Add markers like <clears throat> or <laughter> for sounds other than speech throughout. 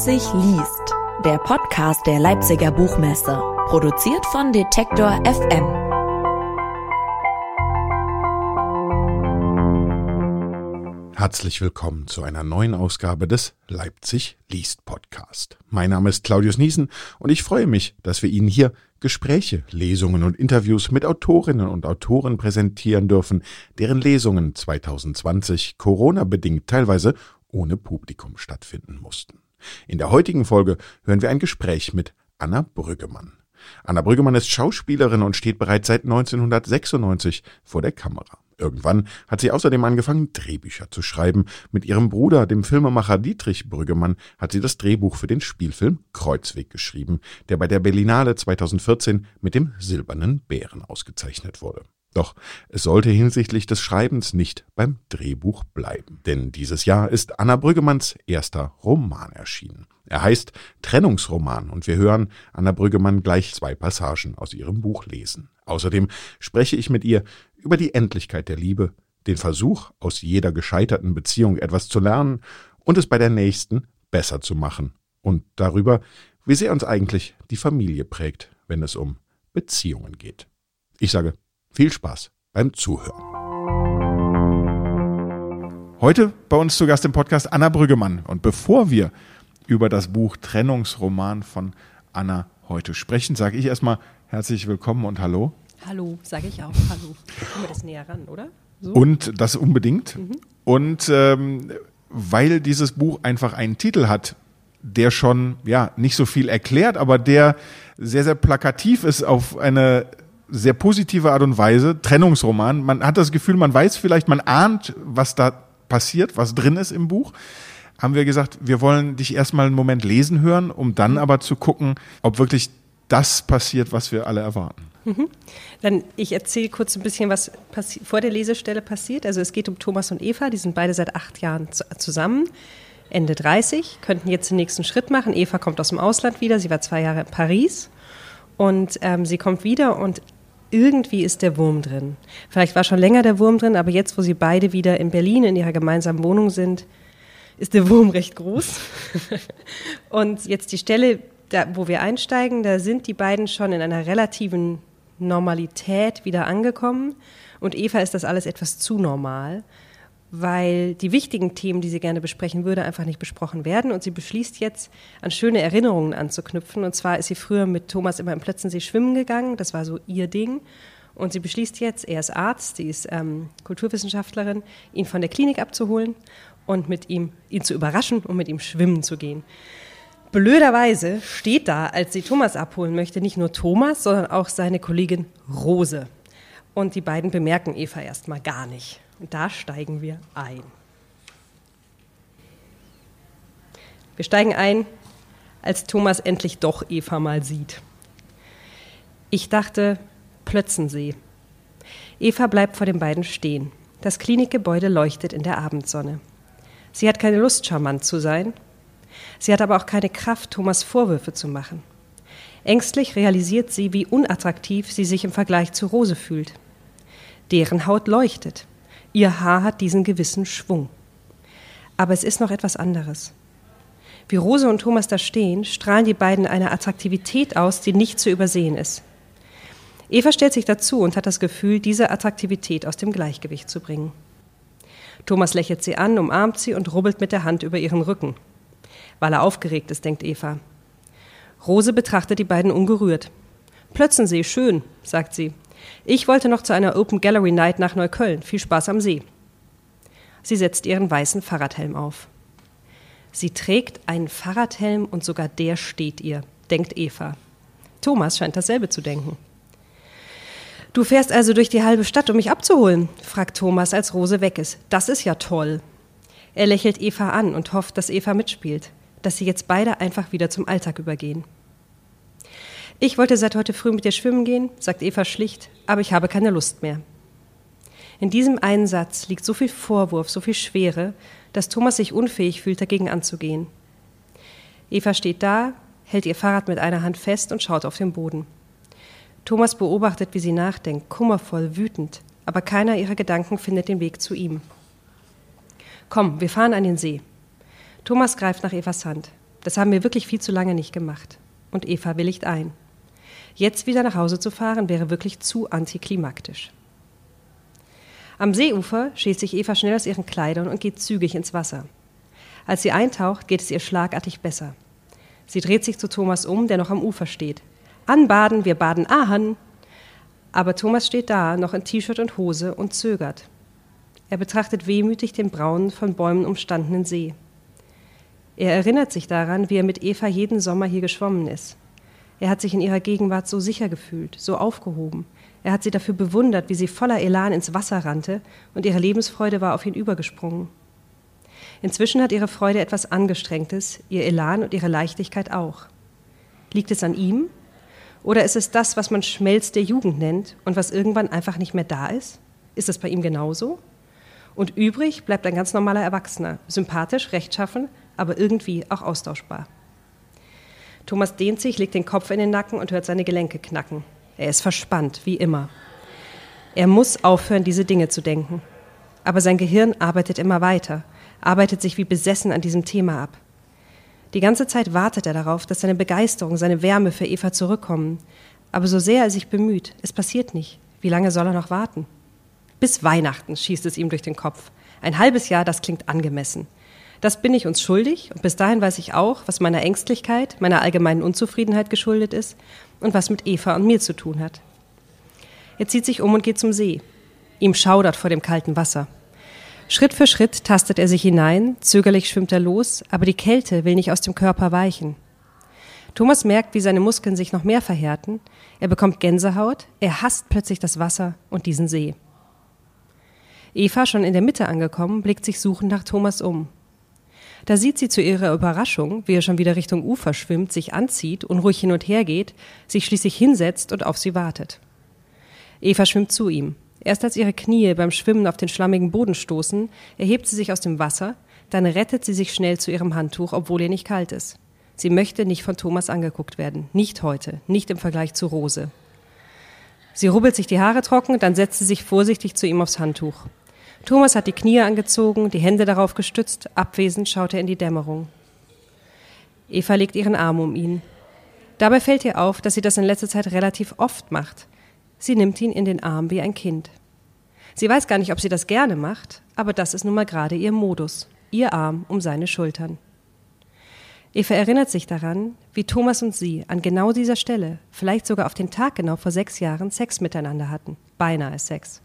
Leipzig liest, der Podcast der Leipziger Buchmesse, produziert von Detektor FM. Herzlich willkommen zu einer neuen Ausgabe des Leipzig liest Podcast. Mein Name ist Claudius Niesen und ich freue mich, dass wir Ihnen hier Gespräche, Lesungen und Interviews mit Autorinnen und Autoren präsentieren dürfen, deren Lesungen 2020 Corona-bedingt teilweise ohne Publikum stattfinden mussten. In der heutigen Folge hören wir ein Gespräch mit Anna Brüggemann. Anna Brüggemann ist Schauspielerin und steht bereits seit 1996 vor der Kamera. Irgendwann hat sie außerdem angefangen, Drehbücher zu schreiben. Mit ihrem Bruder, dem Filmemacher Dietrich Brüggemann, hat sie das Drehbuch für den Spielfilm Kreuzweg geschrieben, der bei der Berlinale 2014 mit dem Silbernen Bären ausgezeichnet wurde. Doch es sollte hinsichtlich des Schreibens nicht beim Drehbuch bleiben. Denn dieses Jahr ist Anna Brüggemanns erster Roman erschienen. Er heißt Trennungsroman und wir hören Anna Brüggemann gleich zwei Passagen aus ihrem Buch lesen. Außerdem spreche ich mit ihr über die Endlichkeit der Liebe, den Versuch, aus jeder gescheiterten Beziehung etwas zu lernen und es bei der nächsten besser zu machen und darüber, wie sehr uns eigentlich die Familie prägt, wenn es um Beziehungen geht. Ich sage viel Spaß beim Zuhören. Heute bei uns zu Gast im Podcast Anna Brüggemann. Und bevor wir über das Buch Trennungsroman von Anna heute sprechen, sage ich erstmal herzlich willkommen und hallo. Hallo, sage ich auch. Hallo. Kommen wir das näher ran, oder? So? Und das unbedingt. Mhm. Und ähm, weil dieses Buch einfach einen Titel hat, der schon ja nicht so viel erklärt, aber der sehr sehr plakativ ist auf eine sehr positive Art und Weise, Trennungsroman. Man hat das Gefühl, man weiß vielleicht, man ahnt, was da passiert, was drin ist im Buch. Haben wir gesagt, wir wollen dich erstmal einen Moment lesen hören, um dann aber zu gucken, ob wirklich das passiert, was wir alle erwarten. Mhm. Dann ich erzähle kurz ein bisschen, was vor der Lesestelle passiert. Also es geht um Thomas und Eva, die sind beide seit acht Jahren zusammen. Ende 30, könnten jetzt den nächsten Schritt machen. Eva kommt aus dem Ausland wieder, sie war zwei Jahre in Paris und ähm, sie kommt wieder und irgendwie ist der Wurm drin. Vielleicht war schon länger der Wurm drin, aber jetzt, wo sie beide wieder in Berlin in ihrer gemeinsamen Wohnung sind, ist der Wurm recht groß. <laughs> und jetzt die Stelle, da, wo wir einsteigen, da sind die beiden schon in einer relativen Normalität wieder angekommen. Und Eva ist das alles etwas zu normal weil die wichtigen Themen, die sie gerne besprechen würde, einfach nicht besprochen werden. Und sie beschließt jetzt, an schöne Erinnerungen anzuknüpfen. Und zwar ist sie früher mit Thomas immer im Plötzensee schwimmen gegangen. Das war so ihr Ding. Und sie beschließt jetzt, er ist Arzt, sie ist ähm, Kulturwissenschaftlerin, ihn von der Klinik abzuholen und mit ihm, ihn zu überraschen und mit ihm schwimmen zu gehen. Blöderweise steht da, als sie Thomas abholen möchte, nicht nur Thomas, sondern auch seine Kollegin Rose. Und die beiden bemerken Eva erstmal gar nicht. Und da steigen wir ein. Wir steigen ein, als Thomas endlich doch Eva mal sieht. Ich dachte, Plötzensee. Eva bleibt vor den beiden stehen. Das Klinikgebäude leuchtet in der Abendsonne. Sie hat keine Lust, charmant zu sein. Sie hat aber auch keine Kraft, Thomas Vorwürfe zu machen. Ängstlich realisiert sie, wie unattraktiv sie sich im Vergleich zu Rose fühlt. Deren Haut leuchtet. Ihr Haar hat diesen gewissen Schwung. Aber es ist noch etwas anderes. Wie Rose und Thomas da stehen, strahlen die beiden eine Attraktivität aus, die nicht zu übersehen ist. Eva stellt sich dazu und hat das Gefühl, diese Attraktivität aus dem Gleichgewicht zu bringen. Thomas lächelt sie an, umarmt sie und rubbelt mit der Hand über ihren Rücken. Weil er aufgeregt ist, denkt Eva. Rose betrachtet die beiden ungerührt. Plötzensee, schön, sagt sie. Ich wollte noch zu einer Open Gallery Night nach Neukölln. Viel Spaß am See. Sie setzt ihren weißen Fahrradhelm auf. Sie trägt einen Fahrradhelm und sogar der steht ihr, denkt Eva. Thomas scheint dasselbe zu denken. Du fährst also durch die halbe Stadt, um mich abzuholen? fragt Thomas, als Rose weg ist. Das ist ja toll. Er lächelt Eva an und hofft, dass Eva mitspielt, dass sie jetzt beide einfach wieder zum Alltag übergehen. Ich wollte seit heute früh mit dir schwimmen gehen, sagt Eva schlicht, aber ich habe keine Lust mehr. In diesem einen Satz liegt so viel Vorwurf, so viel Schwere, dass Thomas sich unfähig fühlt, dagegen anzugehen. Eva steht da, hält ihr Fahrrad mit einer Hand fest und schaut auf den Boden. Thomas beobachtet, wie sie nachdenkt, kummervoll, wütend, aber keiner ihrer Gedanken findet den Weg zu ihm. Komm, wir fahren an den See. Thomas greift nach Evas Hand. Das haben wir wirklich viel zu lange nicht gemacht. Und Eva willigt ein. Jetzt wieder nach Hause zu fahren, wäre wirklich zu antiklimaktisch. Am Seeufer schießt sich Eva schnell aus ihren Kleidern und geht zügig ins Wasser. Als sie eintaucht, geht es ihr schlagartig besser. Sie dreht sich zu Thomas um, der noch am Ufer steht. Anbaden, wir baden ahan. Aber Thomas steht da, noch in T-Shirt und Hose und zögert. Er betrachtet wehmütig den braunen, von Bäumen umstandenen See. Er erinnert sich daran, wie er mit Eva jeden Sommer hier geschwommen ist. Er hat sich in ihrer Gegenwart so sicher gefühlt, so aufgehoben. Er hat sie dafür bewundert, wie sie voller Elan ins Wasser rannte, und ihre Lebensfreude war auf ihn übergesprungen. Inzwischen hat ihre Freude etwas Angestrengtes, ihr Elan und ihre Leichtigkeit auch. Liegt es an ihm? Oder ist es das, was man Schmelz der Jugend nennt und was irgendwann einfach nicht mehr da ist? Ist es bei ihm genauso? Und übrig bleibt ein ganz normaler Erwachsener, sympathisch, rechtschaffen, aber irgendwie auch austauschbar. Thomas dehnt sich, legt den Kopf in den Nacken und hört seine Gelenke knacken. Er ist verspannt, wie immer. Er muss aufhören, diese Dinge zu denken. Aber sein Gehirn arbeitet immer weiter, arbeitet sich wie besessen an diesem Thema ab. Die ganze Zeit wartet er darauf, dass seine Begeisterung, seine Wärme für Eva zurückkommen. Aber so sehr er sich bemüht, es passiert nicht. Wie lange soll er noch warten? Bis Weihnachten schießt es ihm durch den Kopf. Ein halbes Jahr, das klingt angemessen. Das bin ich uns schuldig und bis dahin weiß ich auch, was meiner Ängstlichkeit, meiner allgemeinen Unzufriedenheit geschuldet ist und was mit Eva und mir zu tun hat. Er zieht sich um und geht zum See. Ihm schaudert vor dem kalten Wasser. Schritt für Schritt tastet er sich hinein, zögerlich schwimmt er los, aber die Kälte will nicht aus dem Körper weichen. Thomas merkt, wie seine Muskeln sich noch mehr verhärten, er bekommt Gänsehaut, er hasst plötzlich das Wasser und diesen See. Eva, schon in der Mitte angekommen, blickt sich suchend nach Thomas um. Da sieht sie zu ihrer Überraschung, wie er schon wieder Richtung Ufer schwimmt, sich anzieht, unruhig hin und her geht, sich schließlich hinsetzt und auf sie wartet. Eva schwimmt zu ihm. Erst als ihre Knie beim Schwimmen auf den schlammigen Boden stoßen, erhebt sie sich aus dem Wasser, dann rettet sie sich schnell zu ihrem Handtuch, obwohl ihr nicht kalt ist. Sie möchte nicht von Thomas angeguckt werden. Nicht heute, nicht im Vergleich zu Rose. Sie rubbelt sich die Haare trocken, dann setzt sie sich vorsichtig zu ihm aufs Handtuch. Thomas hat die Knie angezogen, die Hände darauf gestützt, abwesend schaut er in die Dämmerung. Eva legt ihren Arm um ihn. Dabei fällt ihr auf, dass sie das in letzter Zeit relativ oft macht. Sie nimmt ihn in den Arm wie ein Kind. Sie weiß gar nicht, ob sie das gerne macht, aber das ist nun mal gerade ihr Modus, ihr Arm um seine Schultern. Eva erinnert sich daran, wie Thomas und sie an genau dieser Stelle, vielleicht sogar auf den Tag genau vor sechs Jahren, Sex miteinander hatten. Beinahe Sex.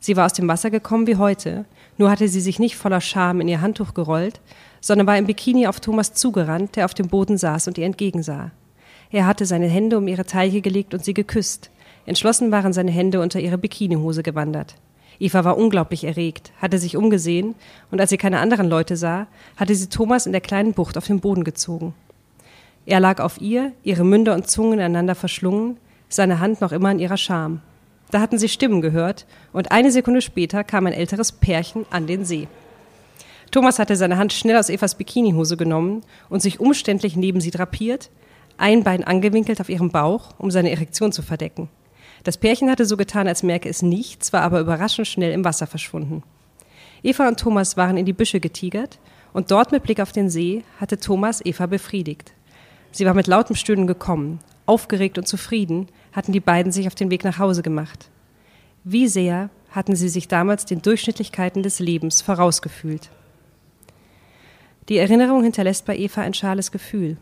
Sie war aus dem Wasser gekommen wie heute, nur hatte sie sich nicht voller Scham in ihr Handtuch gerollt, sondern war im Bikini auf Thomas zugerannt, der auf dem Boden saß und ihr entgegensah. Er hatte seine Hände um ihre Taille gelegt und sie geküsst. Entschlossen waren seine Hände unter ihre Bikinihose gewandert. Eva war unglaublich erregt, hatte sich umgesehen, und als sie keine anderen Leute sah, hatte sie Thomas in der kleinen Bucht auf den Boden gezogen. Er lag auf ihr, ihre Münder und Zungen einander verschlungen, seine Hand noch immer in ihrer Scham. Da hatten sie Stimmen gehört und eine Sekunde später kam ein älteres Pärchen an den See. Thomas hatte seine Hand schnell aus Evas Bikinihose genommen und sich umständlich neben sie drapiert, ein Bein angewinkelt auf ihrem Bauch, um seine Erektion zu verdecken. Das Pärchen hatte so getan, als merke es nichts, war aber überraschend schnell im Wasser verschwunden. Eva und Thomas waren in die Büsche getigert und dort mit Blick auf den See hatte Thomas Eva befriedigt. Sie war mit lautem Stöhnen gekommen, aufgeregt und zufrieden, hatten die beiden sich auf den Weg nach Hause gemacht. Wie sehr hatten sie sich damals den Durchschnittlichkeiten des Lebens vorausgefühlt. Die Erinnerung hinterlässt bei Eva ein schales Gefühl.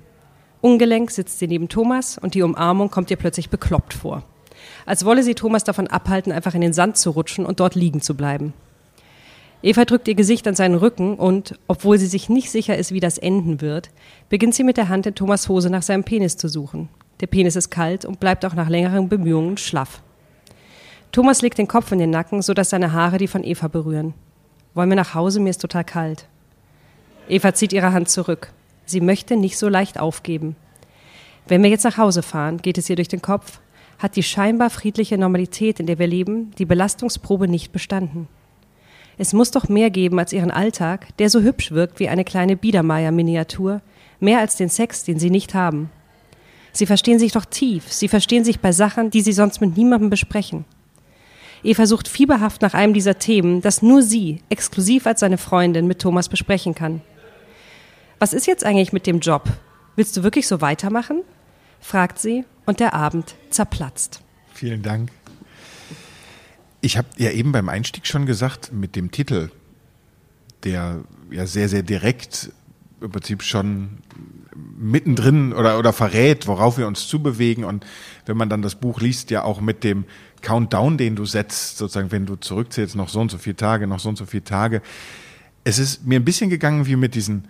Ungelenk sitzt sie neben Thomas und die Umarmung kommt ihr plötzlich bekloppt vor. Als wolle sie Thomas davon abhalten, einfach in den Sand zu rutschen und dort liegen zu bleiben. Eva drückt ihr Gesicht an seinen Rücken und, obwohl sie sich nicht sicher ist, wie das enden wird, beginnt sie mit der Hand in Thomas Hose nach seinem Penis zu suchen. Der Penis ist kalt und bleibt auch nach längeren Bemühungen schlaff. Thomas legt den Kopf in den Nacken, sodass seine Haare die von Eva berühren. Wollen wir nach Hause? Mir ist total kalt. Eva zieht ihre Hand zurück. Sie möchte nicht so leicht aufgeben. Wenn wir jetzt nach Hause fahren, geht es ihr durch den Kopf, hat die scheinbar friedliche Normalität, in der wir leben, die Belastungsprobe nicht bestanden. Es muss doch mehr geben als ihren Alltag, der so hübsch wirkt wie eine kleine Biedermeier-Miniatur, mehr als den Sex, den sie nicht haben. Sie verstehen sich doch tief, sie verstehen sich bei Sachen, die sie sonst mit niemandem besprechen. Eva sucht fieberhaft nach einem dieser Themen, das nur sie, exklusiv als seine Freundin, mit Thomas besprechen kann. Was ist jetzt eigentlich mit dem Job? Willst du wirklich so weitermachen? fragt sie und der Abend zerplatzt. Vielen Dank. Ich habe ja eben beim Einstieg schon gesagt, mit dem Titel, der ja sehr, sehr direkt im Prinzip schon mittendrin oder, oder verrät, worauf wir uns zubewegen. Und wenn man dann das Buch liest, ja auch mit dem Countdown, den du setzt, sozusagen, wenn du zurückzählst, noch so und so viele Tage, noch so und so viele Tage. Es ist mir ein bisschen gegangen wie mit diesen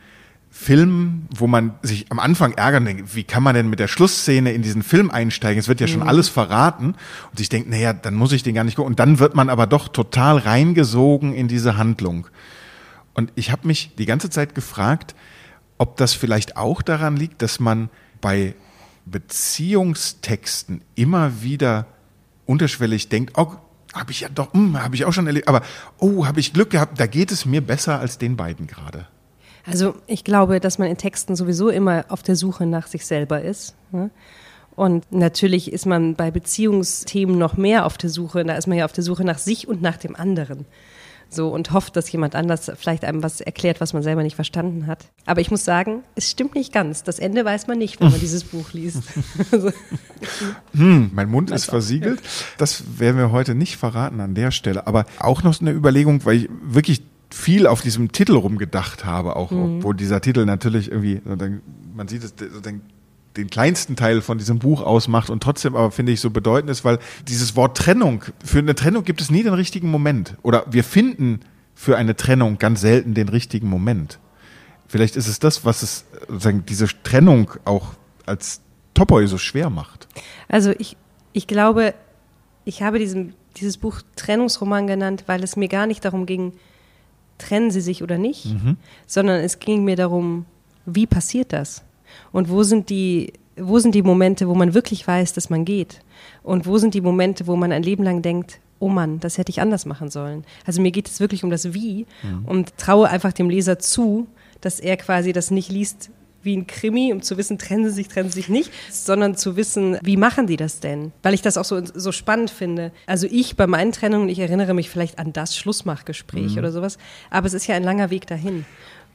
Filmen, wo man sich am Anfang ärgert denkt, wie kann man denn mit der Schlussszene in diesen Film einsteigen? Es wird ja schon mhm. alles verraten und sich denkt, naja, dann muss ich den gar nicht gucken. Und dann wird man aber doch total reingesogen in diese Handlung. Und ich habe mich die ganze Zeit gefragt, ob das vielleicht auch daran liegt, dass man bei Beziehungstexten immer wieder unterschwellig denkt, oh, habe ich ja doch, hm, habe ich auch schon erlebt, aber oh, habe ich Glück gehabt, da geht es mir besser als den beiden gerade. Also ich glaube, dass man in Texten sowieso immer auf der Suche nach sich selber ist. Ne? Und natürlich ist man bei Beziehungsthemen noch mehr auf der Suche, da ist man ja auf der Suche nach sich und nach dem anderen so und hofft, dass jemand anders vielleicht einem was erklärt, was man selber nicht verstanden hat. Aber ich muss sagen, es stimmt nicht ganz. Das Ende weiß man nicht, wenn man <laughs> dieses Buch liest. <laughs> hm, mein Mund ist versiegelt. Das werden wir heute nicht verraten an der Stelle. Aber auch noch eine Überlegung, weil ich wirklich viel auf diesem Titel rumgedacht habe, auch mhm. obwohl dieser Titel natürlich irgendwie, man sieht es, den kleinsten Teil von diesem Buch ausmacht und trotzdem aber, finde ich, so bedeutend ist, weil dieses Wort Trennung, für eine Trennung gibt es nie den richtigen Moment. Oder wir finden für eine Trennung ganz selten den richtigen Moment. Vielleicht ist es das, was es sozusagen diese Trennung auch als Topoi so schwer macht. Also ich, ich glaube, ich habe diesen, dieses Buch Trennungsroman genannt, weil es mir gar nicht darum ging, trennen sie sich oder nicht, mhm. sondern es ging mir darum, wie passiert das? Und wo sind die, wo sind die Momente, wo man wirklich weiß, dass man geht? Und wo sind die Momente, wo man ein Leben lang denkt, oh Mann, das hätte ich anders machen sollen. Also mir geht es wirklich um das Wie mhm. und traue einfach dem Leser zu, dass er quasi das nicht liest wie ein Krimi, um zu wissen, trennen sie sich, trennen sie sich nicht, sondern zu wissen, wie machen die das denn? Weil ich das auch so, so spannend finde. Also ich bei meinen Trennungen, ich erinnere mich vielleicht an das Schlussmachgespräch mhm. oder sowas, aber es ist ja ein langer Weg dahin.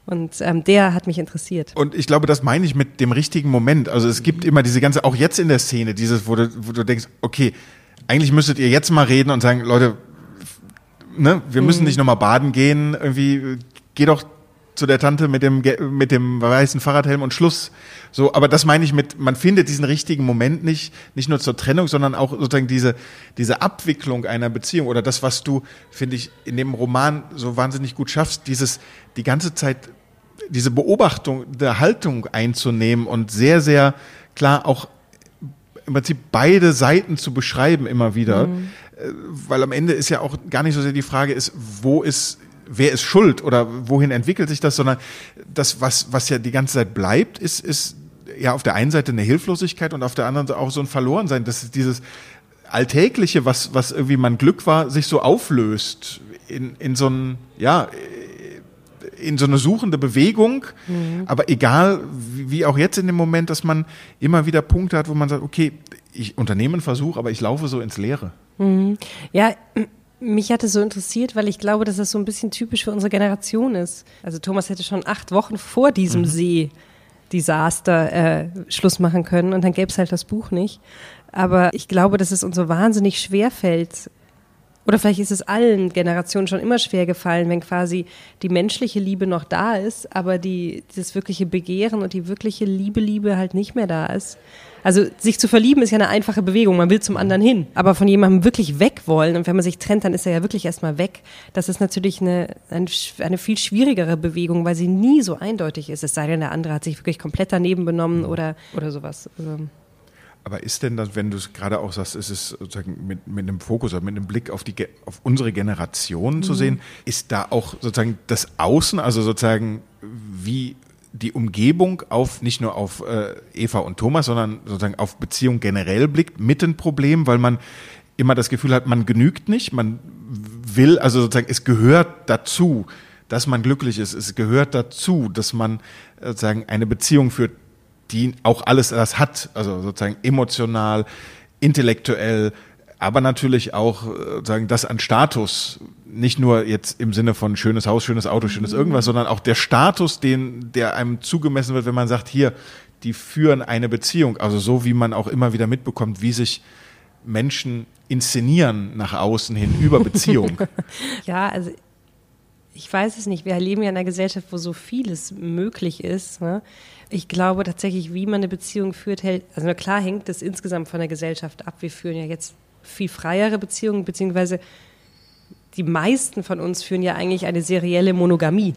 Und ähm, der hat mich interessiert. Und ich glaube, das meine ich mit dem richtigen Moment. Also es gibt immer diese ganze, auch jetzt in der Szene, dieses, wo du, wo du denkst, okay, eigentlich müsstet ihr jetzt mal reden und sagen, Leute, ne, wir müssen mhm. nicht nochmal baden gehen, irgendwie, geh doch zu der Tante mit dem, mit dem weißen Fahrradhelm und Schluss. So, aber das meine ich mit, man findet diesen richtigen Moment nicht, nicht nur zur Trennung, sondern auch sozusagen diese, diese Abwicklung einer Beziehung oder das, was du, finde ich, in dem Roman so wahnsinnig gut schaffst, dieses, die ganze Zeit, diese Beobachtung der Haltung einzunehmen und sehr, sehr klar auch im Prinzip beide Seiten zu beschreiben immer wieder, mhm. Äh, weil am Ende ist ja auch gar nicht so sehr die Frage ist, wo ist wer ist schuld oder wohin entwickelt sich das, sondern das, was, was ja die ganze Zeit bleibt, ist, ist ja auf der einen Seite eine Hilflosigkeit und auf der anderen Seite auch so ein Verlorensein. Das ist dieses Alltägliche, was, was irgendwie mein Glück war, sich so auflöst in, in so ein, ja, in so eine suchende Bewegung, mhm. aber egal, wie auch jetzt in dem Moment, dass man immer wieder Punkte hat, wo man sagt, okay, ich unternehme einen Versuch, aber ich laufe so ins Leere. Mhm. Ja, mich hat es so interessiert, weil ich glaube, dass das so ein bisschen typisch für unsere Generation ist. Also Thomas hätte schon acht Wochen vor diesem mhm. See-Desaster äh, Schluss machen können und dann gäbe es halt das Buch nicht. Aber ich glaube, dass es uns so wahnsinnig schwer fällt, oder vielleicht ist es allen Generationen schon immer schwer gefallen, wenn quasi die menschliche Liebe noch da ist, aber die, das wirkliche Begehren und die wirkliche Liebe, Liebe halt nicht mehr da ist. Also sich zu verlieben ist ja eine einfache Bewegung, man will zum anderen hin. Aber von jemandem wirklich weg wollen und wenn man sich trennt, dann ist er ja wirklich erstmal weg. Das ist natürlich eine, eine, eine viel schwierigere Bewegung, weil sie nie so eindeutig ist. Es sei denn, der andere hat sich wirklich komplett daneben benommen oder, oder sowas. Also aber ist denn das, wenn du es gerade auch sagst, ist es sozusagen mit, mit einem Fokus, mit einem Blick auf die auf unsere Generation mhm. zu sehen, ist da auch sozusagen das Außen, also sozusagen wie die Umgebung auf nicht nur auf äh, Eva und Thomas, sondern sozusagen auf Beziehung generell blickt, mit ein Problem, weil man immer das Gefühl hat, man genügt nicht, man will, also sozusagen, es gehört dazu, dass man glücklich ist, es gehört dazu, dass man sozusagen eine Beziehung führt, die auch alles das hat, also sozusagen emotional, intellektuell, aber natürlich auch äh, sagen, das an Status, nicht nur jetzt im Sinne von schönes Haus, schönes Auto, schönes mhm. irgendwas, sondern auch der Status, den, der einem zugemessen wird, wenn man sagt, hier, die führen eine Beziehung. Also so wie man auch immer wieder mitbekommt, wie sich Menschen inszenieren nach außen hin über Beziehung. <laughs> ja, also ich weiß es nicht. Wir leben ja in einer Gesellschaft, wo so vieles möglich ist. Ne? Ich glaube tatsächlich, wie man eine Beziehung führt, hält, also klar hängt das insgesamt von der Gesellschaft ab. Wir führen ja jetzt viel freiere Beziehungen, beziehungsweise die meisten von uns führen ja eigentlich eine serielle Monogamie.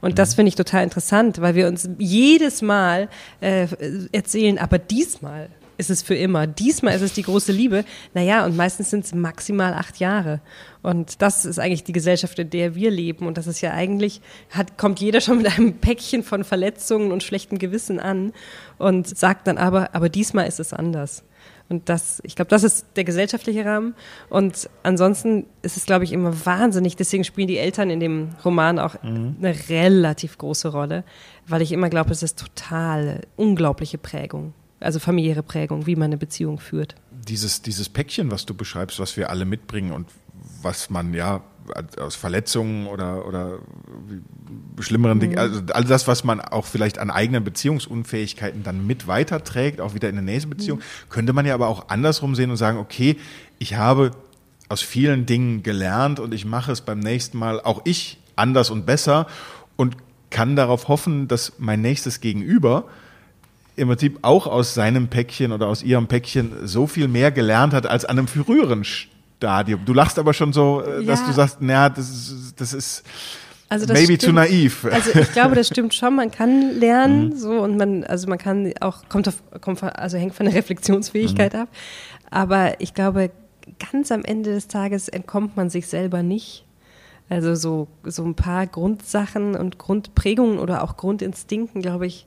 Und das mhm. finde ich total interessant, weil wir uns jedes Mal äh, erzählen, aber diesmal ist es für immer. Diesmal ist es die große Liebe. Naja, und meistens sind es maximal acht Jahre. Und das ist eigentlich die Gesellschaft, in der wir leben. Und das ist ja eigentlich, hat, kommt jeder schon mit einem Päckchen von Verletzungen und schlechtem Gewissen an und sagt dann aber, aber diesmal ist es anders. Und das, ich glaube, das ist der gesellschaftliche Rahmen. Und ansonsten ist es, glaube ich, immer wahnsinnig. Deswegen spielen die Eltern in dem Roman auch mhm. eine relativ große Rolle, weil ich immer glaube, es ist total unglaubliche Prägung. Also familiäre Prägung, wie man eine Beziehung führt. Dieses, dieses Päckchen, was du beschreibst, was wir alle mitbringen und was man ja aus Verletzungen oder, oder schlimmeren Dingen, mhm. also all das, was man auch vielleicht an eigenen Beziehungsunfähigkeiten dann mit weiterträgt, auch wieder in eine nächste Beziehung, mhm. könnte man ja aber auch andersrum sehen und sagen, okay, ich habe aus vielen Dingen gelernt und ich mache es beim nächsten Mal auch ich anders und besser und kann darauf hoffen, dass mein nächstes Gegenüber im Prinzip auch aus seinem Päckchen oder aus ihrem Päckchen so viel mehr gelernt hat als an einem früheren Stadium. Du lachst aber schon so, äh, dass ja. du sagst, naja, das ist, das ist also das maybe stimmt. zu naiv. Also ich glaube, das stimmt schon. Man kann <laughs> lernen, mhm. so und man, also man kann auch kommt auf, kommt von, also hängt von der Reflexionsfähigkeit mhm. ab. Aber ich glaube, ganz am Ende des Tages entkommt man sich selber nicht. Also so so ein paar Grundsachen und Grundprägungen oder auch Grundinstinkten, glaube ich,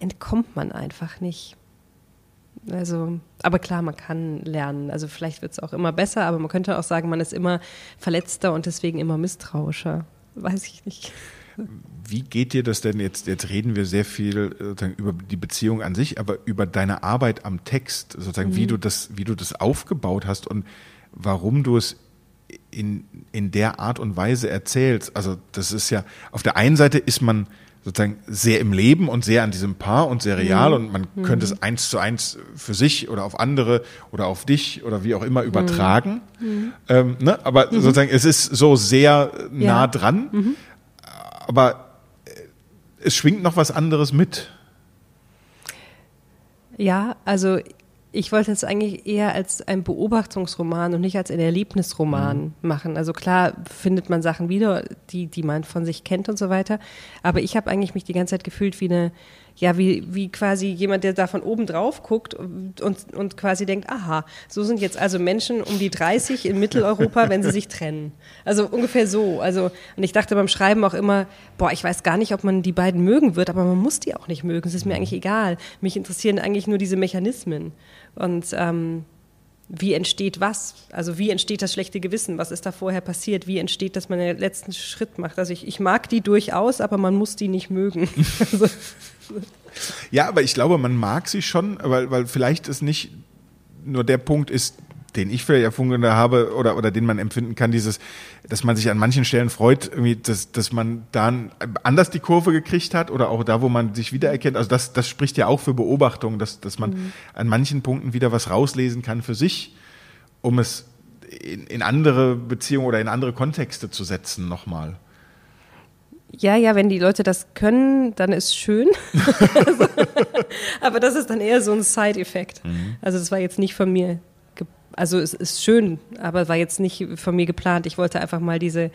entkommt man einfach nicht. Also, aber klar, man kann lernen. Also vielleicht wird es auch immer besser, aber man könnte auch sagen, man ist immer verletzter und deswegen immer misstrauischer. Weiß ich nicht. Wie geht dir das denn jetzt? Jetzt reden wir sehr viel über die Beziehung an sich, aber über deine Arbeit am Text, sozusagen, mhm. wie du das, wie du das aufgebaut hast und warum du es in, in der Art und Weise erzählst. Also, das ist ja, auf der einen Seite ist man sozusagen sehr im Leben und sehr an diesem Paar und sehr real mhm. und man mhm. könnte es eins zu eins für sich oder auf andere oder auf dich oder wie auch immer mhm. übertragen. Mhm. Ähm, ne? Aber mhm. sozusagen, es ist so sehr nah ja. dran, mhm. aber es schwingt noch was anderes mit. Ja, also ich wollte es eigentlich eher als ein Beobachtungsroman und nicht als ein Erlebnisroman mhm. machen. Also klar findet man Sachen wieder, die, die man von sich kennt und so weiter. Aber ich habe eigentlich mich die ganze Zeit gefühlt wie eine ja, wie, wie quasi jemand, der da von oben drauf guckt und, und, und quasi denkt, aha, so sind jetzt also Menschen um die 30 in Mitteleuropa, wenn sie sich trennen. Also ungefähr so. Also, und ich dachte beim Schreiben auch immer, boah, ich weiß gar nicht, ob man die beiden mögen wird, aber man muss die auch nicht mögen. Es ist mir eigentlich egal. Mich interessieren eigentlich nur diese Mechanismen. Und ähm, wie entsteht was? Also wie entsteht das schlechte Gewissen? Was ist da vorher passiert? Wie entsteht, dass man den letzten Schritt macht? Also ich, ich mag die durchaus, aber man muss die nicht mögen. <laughs> also, ja, aber ich glaube, man mag sie schon, weil, weil vielleicht ist nicht nur der Punkt ist, den ich vielleicht erfunden habe oder, oder den man empfinden kann, dieses, dass man sich an manchen Stellen freut, irgendwie, dass, dass man dann anders die Kurve gekriegt hat oder auch da, wo man sich wiedererkennt. Also das, das spricht ja auch für Beobachtung, dass, dass man mhm. an manchen Punkten wieder was rauslesen kann für sich, um es in, in andere Beziehungen oder in andere Kontexte zu setzen nochmal. Ja, ja, wenn die Leute das können, dann ist schön. <laughs> <laughs> also, aber das ist dann eher so ein Side-Effekt. Mhm. Also das war jetzt nicht von mir. Also es ist schön, aber war jetzt nicht von mir geplant. Ich wollte einfach mal diese,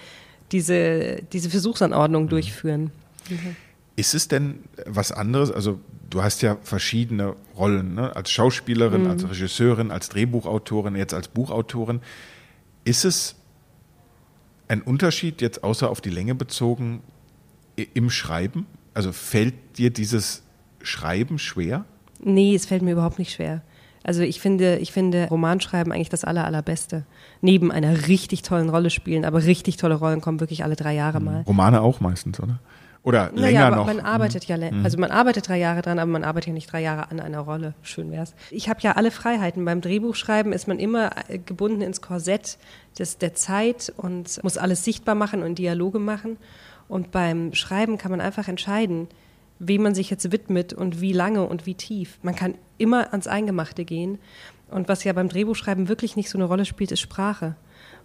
diese, diese Versuchsanordnung mhm. durchführen. Mhm. Ist es denn was anderes? Also du hast ja verschiedene Rollen, ne? als Schauspielerin, mhm. als Regisseurin, als Drehbuchautorin, jetzt als Buchautorin. Ist es ein Unterschied jetzt außer auf die Länge bezogen im Schreiben? Also fällt dir dieses Schreiben schwer? Nee, es fällt mir überhaupt nicht schwer. Also ich finde, ich finde Romanschreiben eigentlich das aller, allerbeste. Neben einer richtig tollen Rolle spielen, aber richtig tolle Rollen kommen wirklich alle drei Jahre mhm. mal. Romane auch meistens, oder? Oder länger naja, aber noch? man arbeitet ja, Mhm. also man arbeitet drei Jahre dran, aber man arbeitet ja nicht drei Jahre an einer Rolle. Schön wär's. Ich habe ja alle Freiheiten. Beim Drehbuchschreiben ist man immer äh, gebunden ins Korsett des, der Zeit und muss alles sichtbar machen und Dialoge machen. Und beim Schreiben kann man einfach entscheiden, wem man sich jetzt widmet und wie lange und wie tief. Man kann immer ans Eingemachte gehen. Und was ja beim Drehbuchschreiben wirklich nicht so eine Rolle spielt, ist Sprache.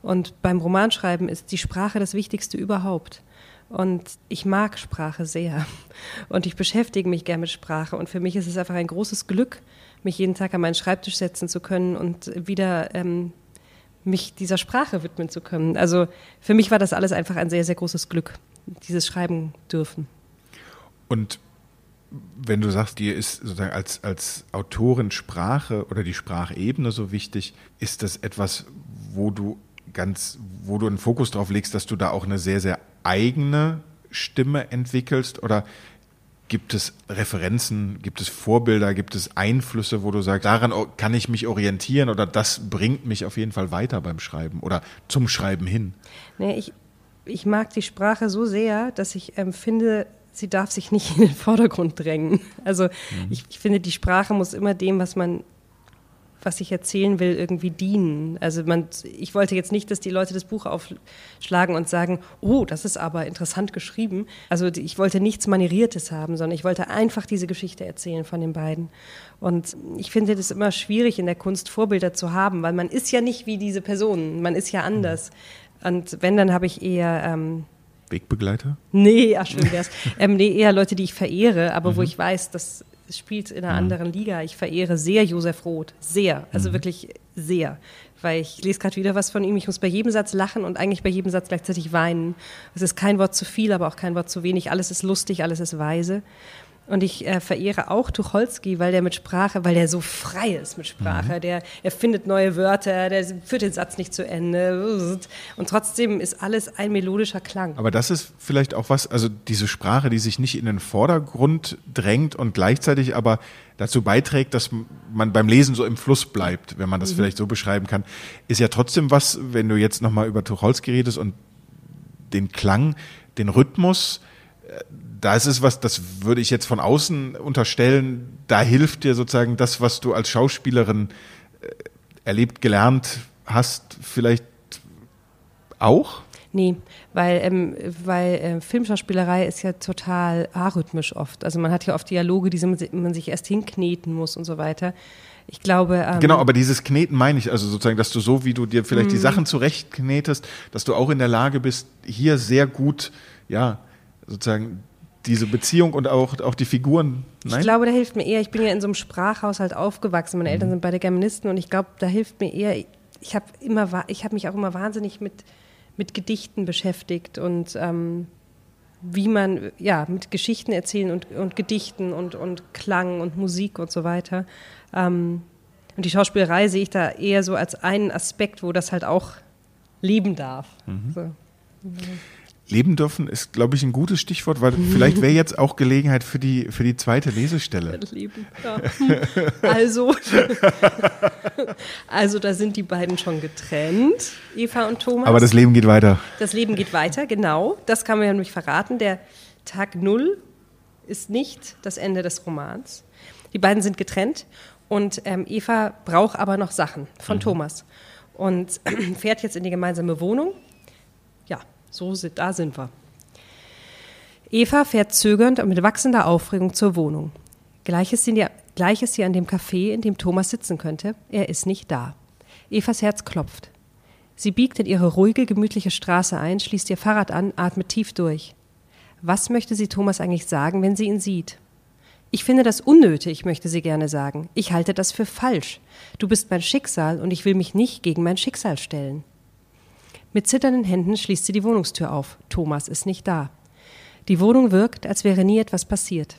Und beim Romanschreiben ist die Sprache das Wichtigste überhaupt. Und ich mag Sprache sehr. Und ich beschäftige mich gern mit Sprache. Und für mich ist es einfach ein großes Glück, mich jeden Tag an meinen Schreibtisch setzen zu können und wieder ähm, mich dieser Sprache widmen zu können. Also für mich war das alles einfach ein sehr, sehr großes Glück, dieses Schreiben dürfen. Und wenn du sagst, dir ist sozusagen als, als Autorin Sprache oder die Sprachebene so wichtig, ist das etwas, wo du ganz, wo du einen Fokus drauf legst, dass du da auch eine sehr, sehr eigene Stimme entwickelst? Oder gibt es Referenzen, gibt es Vorbilder, gibt es Einflüsse, wo du sagst, daran kann ich mich orientieren oder das bringt mich auf jeden Fall weiter beim Schreiben oder zum Schreiben hin? Nee, ich, ich mag die Sprache so sehr, dass ich ähm, finde, sie darf sich nicht in den <laughs> Vordergrund drängen. Also mhm. ich, ich, finde, die Sprache muss immer dem, was man, was ich erzählen will, irgendwie dienen. Also man, ich wollte jetzt nicht, dass die Leute das Buch aufschlagen und sagen, oh, das ist aber interessant geschrieben. Also ich wollte nichts Manieriertes haben, sondern ich wollte einfach diese Geschichte erzählen von den beiden. Und ich finde das immer schwierig in der Kunst Vorbilder zu haben, weil man ist ja nicht wie diese Personen, man ist ja anders. Und wenn, dann habe ich eher ähm, Wegbegleiter? Nee, ach schön wär's. <laughs> ähm, nee, eher Leute, die ich verehre, aber mhm. wo ich weiß, das spielt in einer mhm. anderen Liga. Ich verehre sehr Josef Roth. Sehr. Also mhm. wirklich sehr. Weil ich lese gerade wieder was von ihm. Ich muss bei jedem Satz lachen und eigentlich bei jedem Satz gleichzeitig weinen. Es ist kein Wort zu viel, aber auch kein Wort zu wenig. Alles ist lustig, alles ist weise. Und ich äh, verehre auch Tucholsky, weil der mit Sprache, weil der so frei ist mit Sprache. Mhm. Der erfindet neue Wörter, der führt den Satz nicht zu Ende. Und trotzdem ist alles ein melodischer Klang. Aber das ist vielleicht auch was, also diese Sprache, die sich nicht in den Vordergrund drängt und gleichzeitig aber dazu beiträgt, dass man beim Lesen so im Fluss bleibt, wenn man das mhm. vielleicht so beschreiben kann, ist ja trotzdem was, wenn du jetzt nochmal über Tucholsky redest und den Klang, den Rhythmus, da ist es was, das würde ich jetzt von außen unterstellen, da hilft dir sozusagen das, was du als Schauspielerin äh, erlebt, gelernt hast, vielleicht auch? Nee, weil, ähm, weil äh, Filmschauspielerei ist ja total arrhythmisch oft. Also man hat ja oft Dialoge, die man sich erst hinkneten muss und so weiter. Ich glaube. Ähm genau, aber dieses Kneten meine ich, also sozusagen, dass du so, wie du dir vielleicht die mhm. Sachen zurechtknetest, dass du auch in der Lage bist, hier sehr gut, ja, sozusagen diese Beziehung und auch, auch die Figuren. Nein? Ich glaube, da hilft mir eher, ich bin ja in so einem Sprachhaushalt aufgewachsen, meine Eltern mhm. sind beide Germanisten und ich glaube, da hilft mir eher, ich habe immer, ich habe mich auch immer wahnsinnig mit, mit Gedichten beschäftigt und ähm, wie man, ja, mit Geschichten erzählen und, und Gedichten und, und Klang und Musik und so weiter. Ähm, und die Schauspielerei sehe ich da eher so als einen Aspekt, wo das halt auch leben darf. Mhm. So. Leben dürfen ist, glaube ich, ein gutes Stichwort, weil vielleicht wäre <laughs> jetzt auch Gelegenheit für die, für die zweite Lesestelle. Leben, ja. <laughs> Also, <laughs> also da sind die beiden schon getrennt, Eva und Thomas. Aber das Leben geht weiter. Das Leben geht weiter, genau. Das kann man ja nämlich verraten. Der Tag Null ist nicht das Ende des Romans. Die beiden sind getrennt und ähm, Eva braucht aber noch Sachen von mhm. Thomas und <clears throat> fährt jetzt in die gemeinsame Wohnung. So da sind wir. Eva fährt zögernd und mit wachsender Aufregung zur Wohnung. Gleich ist, sie, gleich ist sie an dem Café, in dem Thomas sitzen könnte. Er ist nicht da. Evas Herz klopft. Sie biegt in ihre ruhige, gemütliche Straße ein, schließt ihr Fahrrad an, atmet tief durch. Was möchte sie Thomas eigentlich sagen, wenn sie ihn sieht? Ich finde das unnötig, möchte sie gerne sagen. Ich halte das für falsch. Du bist mein Schicksal und ich will mich nicht gegen mein Schicksal stellen. Mit zitternden Händen schließt sie die Wohnungstür auf. Thomas ist nicht da. Die Wohnung wirkt, als wäre nie etwas passiert.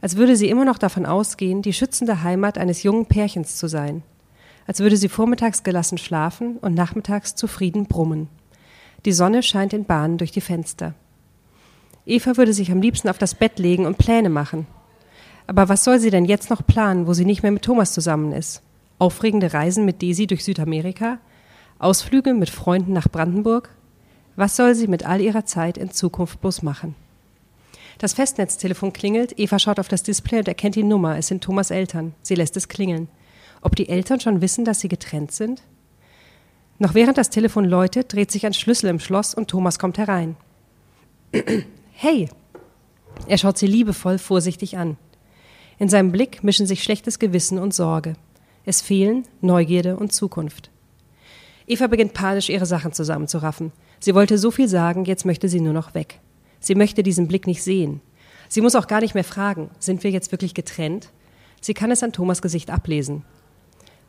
Als würde sie immer noch davon ausgehen, die schützende Heimat eines jungen Pärchens zu sein. Als würde sie vormittags gelassen schlafen und nachmittags zufrieden brummen. Die Sonne scheint in Bahnen durch die Fenster. Eva würde sich am liebsten auf das Bett legen und Pläne machen. Aber was soll sie denn jetzt noch planen, wo sie nicht mehr mit Thomas zusammen ist? Aufregende Reisen mit Daisy durch Südamerika? Ausflüge mit Freunden nach Brandenburg? Was soll sie mit all ihrer Zeit in Zukunft bloß machen? Das Festnetztelefon klingelt, Eva schaut auf das Display und erkennt die Nummer. Es sind Thomas Eltern. Sie lässt es klingeln. Ob die Eltern schon wissen, dass sie getrennt sind? Noch während das Telefon läutet, dreht sich ein Schlüssel im Schloss und Thomas kommt herein. <clears throat> hey! Er schaut sie liebevoll, vorsichtig an. In seinem Blick mischen sich schlechtes Gewissen und Sorge. Es fehlen Neugierde und Zukunft. Eva beginnt panisch, ihre Sachen zusammenzuraffen. Sie wollte so viel sagen, jetzt möchte sie nur noch weg. Sie möchte diesen Blick nicht sehen. Sie muss auch gar nicht mehr fragen, sind wir jetzt wirklich getrennt? Sie kann es an Thomas Gesicht ablesen.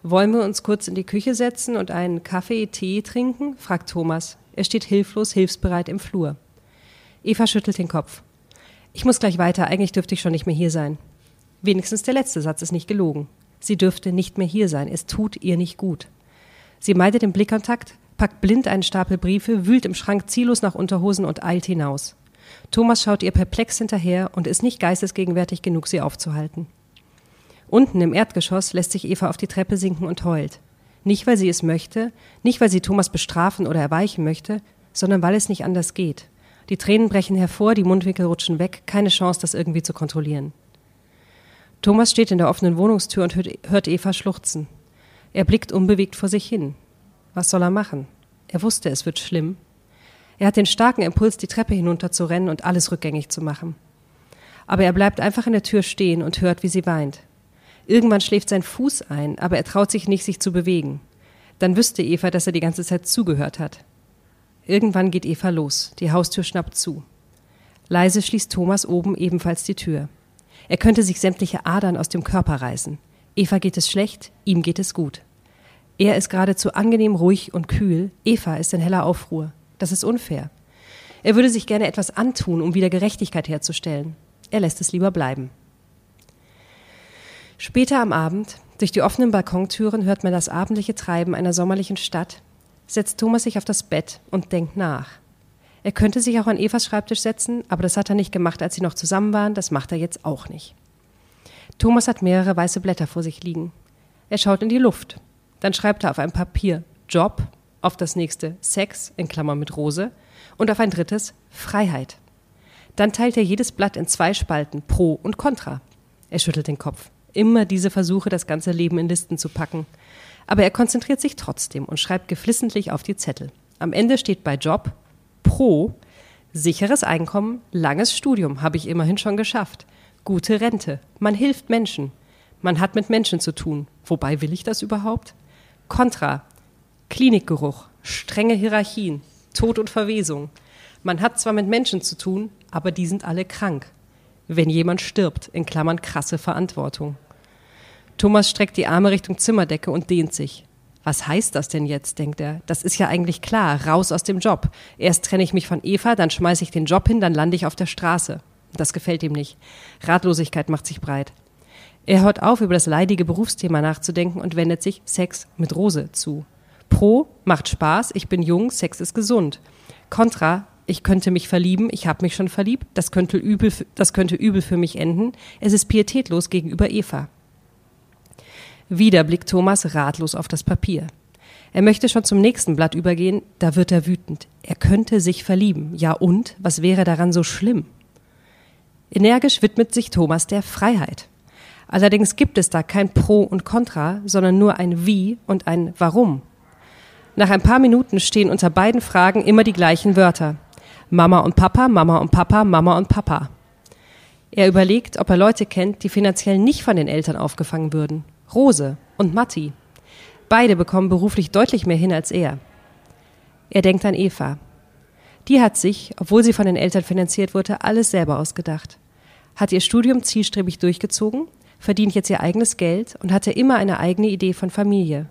Wollen wir uns kurz in die Küche setzen und einen Kaffee, Tee trinken? fragt Thomas. Er steht hilflos, hilfsbereit im Flur. Eva schüttelt den Kopf. Ich muss gleich weiter, eigentlich dürfte ich schon nicht mehr hier sein. Wenigstens der letzte Satz ist nicht gelogen. Sie dürfte nicht mehr hier sein, es tut ihr nicht gut. Sie meidet den Blickkontakt, packt blind einen Stapel Briefe, wühlt im Schrank ziellos nach Unterhosen und eilt hinaus. Thomas schaut ihr perplex hinterher und ist nicht geistesgegenwärtig genug, sie aufzuhalten. Unten im Erdgeschoss lässt sich Eva auf die Treppe sinken und heult. Nicht, weil sie es möchte, nicht, weil sie Thomas bestrafen oder erweichen möchte, sondern weil es nicht anders geht. Die Tränen brechen hervor, die Mundwinkel rutschen weg, keine Chance, das irgendwie zu kontrollieren. Thomas steht in der offenen Wohnungstür und hört Eva schluchzen. Er blickt unbewegt vor sich hin. Was soll er machen? Er wusste, es wird schlimm. Er hat den starken Impuls, die Treppe hinunter zu rennen und alles rückgängig zu machen. Aber er bleibt einfach in der Tür stehen und hört, wie sie weint. Irgendwann schläft sein Fuß ein, aber er traut sich nicht, sich zu bewegen. Dann wüsste Eva, dass er die ganze Zeit zugehört hat. Irgendwann geht Eva los, die Haustür schnappt zu. Leise schließt Thomas oben ebenfalls die Tür. Er könnte sich sämtliche Adern aus dem Körper reißen. Eva geht es schlecht, ihm geht es gut. Er ist geradezu angenehm ruhig und kühl, Eva ist in heller Aufruhr. Das ist unfair. Er würde sich gerne etwas antun, um wieder Gerechtigkeit herzustellen. Er lässt es lieber bleiben. Später am Abend, durch die offenen Balkontüren hört man das abendliche Treiben einer sommerlichen Stadt, setzt Thomas sich auf das Bett und denkt nach. Er könnte sich auch an Evas Schreibtisch setzen, aber das hat er nicht gemacht, als sie noch zusammen waren, das macht er jetzt auch nicht. Thomas hat mehrere weiße Blätter vor sich liegen. Er schaut in die Luft. Dann schreibt er auf ein Papier Job, auf das nächste Sex in Klammer mit Rose und auf ein drittes Freiheit. Dann teilt er jedes Blatt in zwei Spalten, Pro und Contra. Er schüttelt den Kopf immer diese Versuche, das ganze Leben in Listen zu packen. Aber er konzentriert sich trotzdem und schreibt geflissentlich auf die Zettel. Am Ende steht bei Job pro sicheres Einkommen, langes Studium habe ich immerhin schon geschafft, gute Rente, man hilft Menschen, man hat mit Menschen zu tun. Wobei will ich das überhaupt? Contra Klinikgeruch, strenge Hierarchien, Tod und Verwesung. Man hat zwar mit Menschen zu tun, aber die sind alle krank. Wenn jemand stirbt, in Klammern krasse Verantwortung. Thomas streckt die Arme Richtung Zimmerdecke und dehnt sich. Was heißt das denn jetzt, denkt er. Das ist ja eigentlich klar, raus aus dem Job. Erst trenne ich mich von Eva, dann schmeiße ich den Job hin, dann lande ich auf der Straße. Das gefällt ihm nicht. Ratlosigkeit macht sich breit. Er hört auf, über das leidige Berufsthema nachzudenken und wendet sich Sex mit Rose zu. Pro macht Spaß, ich bin jung, Sex ist gesund. Contra, ich könnte mich verlieben, ich habe mich schon verliebt, das könnte, übel, das könnte übel für mich enden. Es ist pietätlos gegenüber Eva. Wieder blickt Thomas ratlos auf das Papier. Er möchte schon zum nächsten Blatt übergehen, da wird er wütend. Er könnte sich verlieben. Ja und? Was wäre daran so schlimm? Energisch widmet sich Thomas der Freiheit. Allerdings gibt es da kein Pro und Contra, sondern nur ein Wie und ein Warum. Nach ein paar Minuten stehen unter beiden Fragen immer die gleichen Wörter. Mama und Papa, Mama und Papa, Mama und Papa. Er überlegt, ob er Leute kennt, die finanziell nicht von den Eltern aufgefangen würden. Rose und Matti. Beide bekommen beruflich deutlich mehr hin als er. Er denkt an Eva. Die hat sich, obwohl sie von den Eltern finanziert wurde, alles selber ausgedacht. Hat ihr Studium zielstrebig durchgezogen, verdient jetzt ihr eigenes Geld und hatte immer eine eigene Idee von Familie.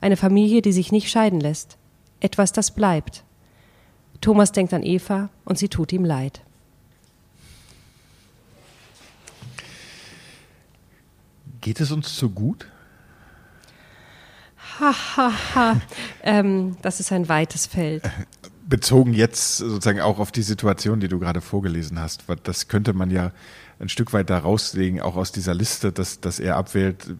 Eine Familie, die sich nicht scheiden lässt. Etwas, das bleibt. Thomas denkt an Eva und sie tut ihm leid. Geht es uns zu gut? Hahaha. Ha, ha. ähm, das ist ein weites Feld. Bezogen jetzt sozusagen auch auf die Situation, die du gerade vorgelesen hast. Das könnte man ja ein Stück weit da rauslegen, auch aus dieser Liste, dass, dass er abwählt,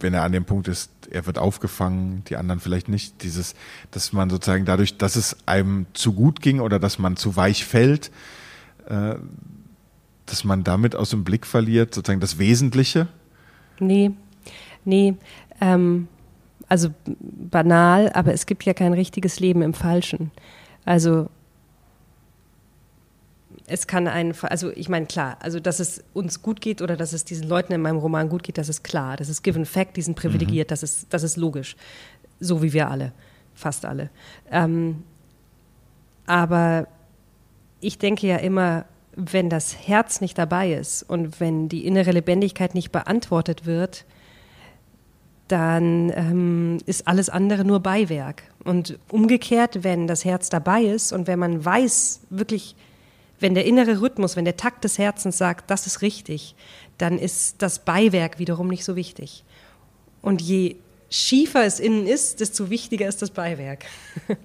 wenn er an dem Punkt ist, er wird aufgefangen, die anderen vielleicht nicht. Dieses, dass man sozusagen dadurch, dass es einem zu gut ging oder dass man zu weich fällt, äh, dass man damit aus dem Blick verliert, sozusagen das Wesentliche? Nee, nee. Ähm, also banal, aber es gibt ja kein richtiges Leben im Falschen. Also es kann ein, also ich meine, klar, also dass es uns gut geht oder dass es diesen Leuten in meinem Roman gut geht, das ist klar. Das ist given fact, die sind privilegiert, mhm. das, ist, das ist logisch. So wie wir alle, fast alle. Ähm, aber ich denke ja immer, wenn das Herz nicht dabei ist und wenn die innere Lebendigkeit nicht beantwortet wird, dann ähm, ist alles andere nur Beiwerk. Und umgekehrt, wenn das Herz dabei ist und wenn man weiß, wirklich, wenn der innere Rhythmus, wenn der Takt des Herzens sagt, das ist richtig, dann ist das Beiwerk wiederum nicht so wichtig. Und je schiefer es innen ist, desto wichtiger ist das Beiwerk. <laughs>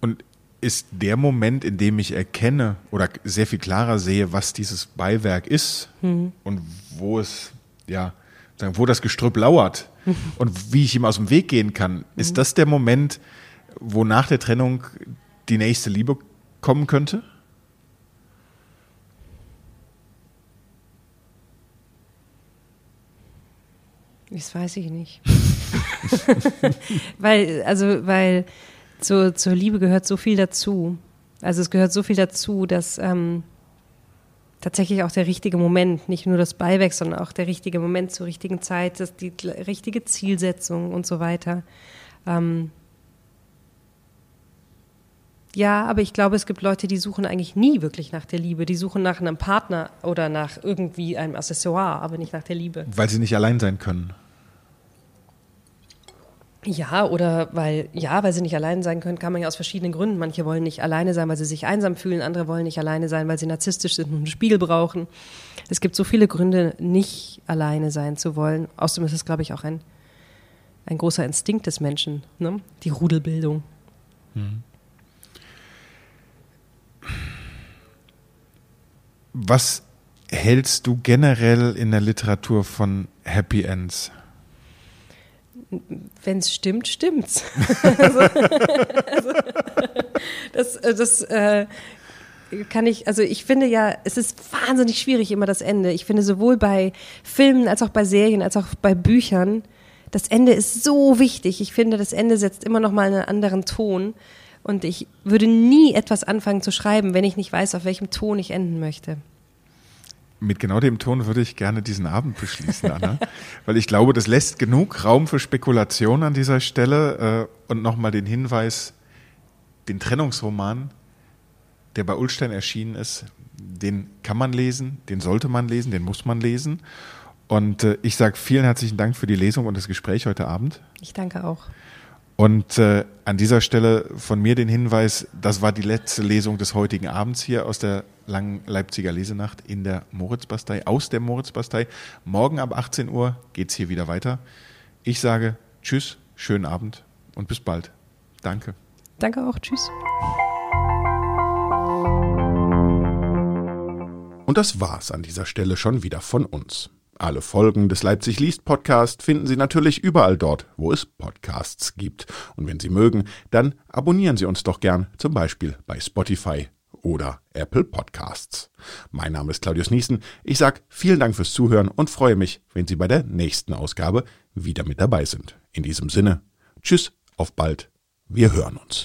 Und ist der Moment, in dem ich erkenne oder sehr viel klarer sehe, was dieses Beiwerk ist mhm. und wo es, ja, wo das Gestrüpp lauert mhm. <laughs> und wie ich ihm aus dem Weg gehen kann, ist mhm. das der Moment, wo nach der Trennung die nächste Liebe kommen könnte? Das weiß ich nicht. <laughs> weil, also, weil zu, zur Liebe gehört so viel dazu. Also es gehört so viel dazu, dass ähm, tatsächlich auch der richtige Moment, nicht nur das Beiwerk, sondern auch der richtige Moment zur richtigen Zeit, dass die richtige Zielsetzung und so weiter. Ähm, ja, aber ich glaube, es gibt Leute, die suchen eigentlich nie wirklich nach der Liebe. Die suchen nach einem Partner oder nach irgendwie einem Accessoire, aber nicht nach der Liebe. Weil sie nicht allein sein können. Ja, oder weil, ja, weil sie nicht alleine sein können, kann man ja aus verschiedenen Gründen. Manche wollen nicht alleine sein, weil sie sich einsam fühlen, andere wollen nicht alleine sein, weil sie narzisstisch sind und einen Spiegel brauchen. Es gibt so viele Gründe, nicht alleine sein zu wollen. Außerdem ist es, glaube ich, auch ein, ein großer Instinkt des Menschen, ne? die Rudelbildung. Mhm. Was hältst du generell in der Literatur von Happy Ends? Wenn es stimmt, stimmt's. <laughs> also, also, das, äh, das äh, kann ich, also ich finde ja, es ist wahnsinnig schwierig immer das Ende. Ich finde sowohl bei Filmen als auch bei Serien als auch bei Büchern, das Ende ist so wichtig. Ich finde, das Ende setzt immer noch mal einen anderen Ton. Und ich würde nie etwas anfangen zu schreiben, wenn ich nicht weiß, auf welchem Ton ich enden möchte. Mit genau dem Ton würde ich gerne diesen Abend beschließen, Anna, <laughs> weil ich glaube, das lässt genug Raum für Spekulation an dieser Stelle äh, und nochmal den Hinweis, den Trennungsroman, der bei Ulstein erschienen ist, den kann man lesen, den sollte man lesen, den muss man lesen. Und äh, ich sage vielen herzlichen Dank für die Lesung und das Gespräch heute Abend. Ich danke auch. Und äh, an dieser Stelle von mir den Hinweis, das war die letzte Lesung des heutigen Abends hier aus der langen Leipziger Lesenacht in der Moritzbastei, aus der Moritzbastei. Morgen ab 18 Uhr geht's hier wieder weiter. Ich sage Tschüss, schönen Abend und bis bald. Danke. Danke auch. Tschüss. Und das war's an dieser Stelle schon wieder von uns. Alle Folgen des Leipzig liest Podcast finden Sie natürlich überall dort, wo es Podcasts gibt. Und wenn Sie mögen, dann abonnieren Sie uns doch gern, zum Beispiel bei Spotify oder Apple Podcasts. Mein Name ist Claudius Niesen. Ich sage vielen Dank fürs Zuhören und freue mich, wenn Sie bei der nächsten Ausgabe wieder mit dabei sind. In diesem Sinne, tschüss, auf bald, wir hören uns.